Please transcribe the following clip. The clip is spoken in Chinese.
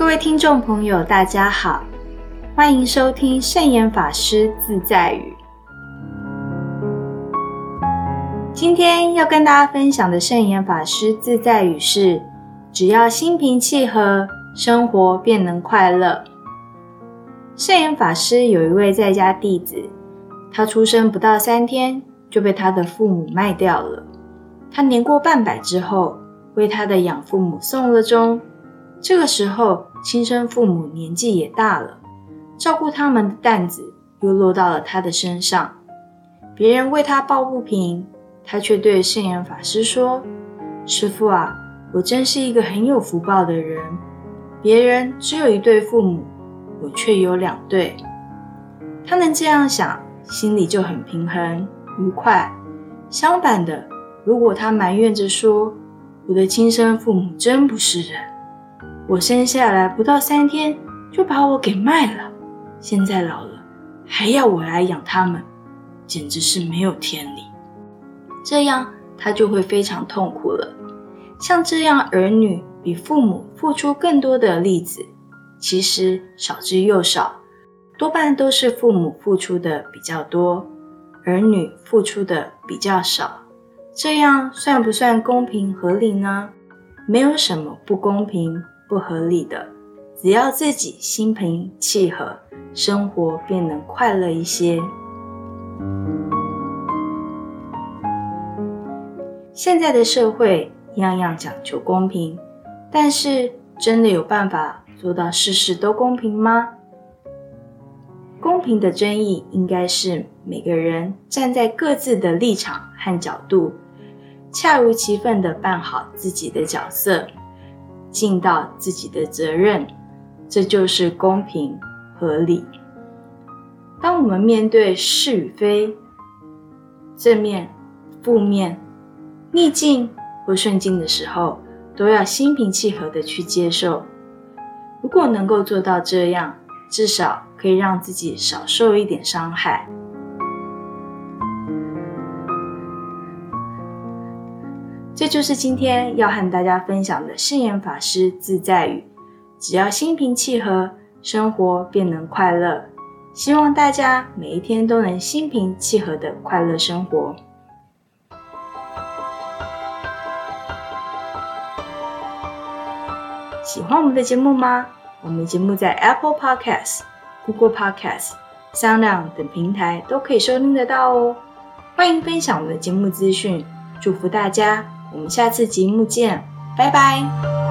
各位听众朋友，大家好，欢迎收听圣严法师自在语。今天要跟大家分享的圣严法师自在语是：只要心平气和，生活便能快乐。圣严法师有一位在家弟子，他出生不到三天就被他的父母卖掉了。他年过半百之后，为他的养父母送了终。这个时候，亲生父母年纪也大了，照顾他们的担子又落到了他的身上。别人为他抱不平，他却对圣严法师说：“师父啊，我真是一个很有福报的人。别人只有一对父母，我却有两对。”他能这样想，心里就很平衡愉快。相反的，如果他埋怨着说：“我的亲生父母真不是人。”我生下来不到三天就把我给卖了，现在老了还要我来养他们，简直是没有天理。这样他就会非常痛苦了。像这样儿女比父母付出更多的例子，其实少之又少，多半都是父母付出的比较多，儿女付出的比较少。这样算不算公平合理呢？没有什么不公平。不合理的，只要自己心平气和，生活便能快乐一些。现在的社会样样讲求公平，但是真的有办法做到事事都公平吗？公平的争议应该是每个人站在各自的立场和角度，恰如其分的扮好自己的角色。尽到自己的责任，这就是公平合理。当我们面对是与非、正面、负面、逆境或顺境的时候，都要心平气和的去接受。如果能够做到这样，至少可以让自己少受一点伤害。这就是今天要和大家分享的圣严法师自在语。只要心平气和，生活便能快乐。希望大家每一天都能心平气和的快乐生活。喜欢我们的节目吗？我们节目在 Apple Podcast、Google Podcast、商量等平台都可以收听得到哦。欢迎分享我们的节目资讯，祝福大家。我们下次节目见，拜拜。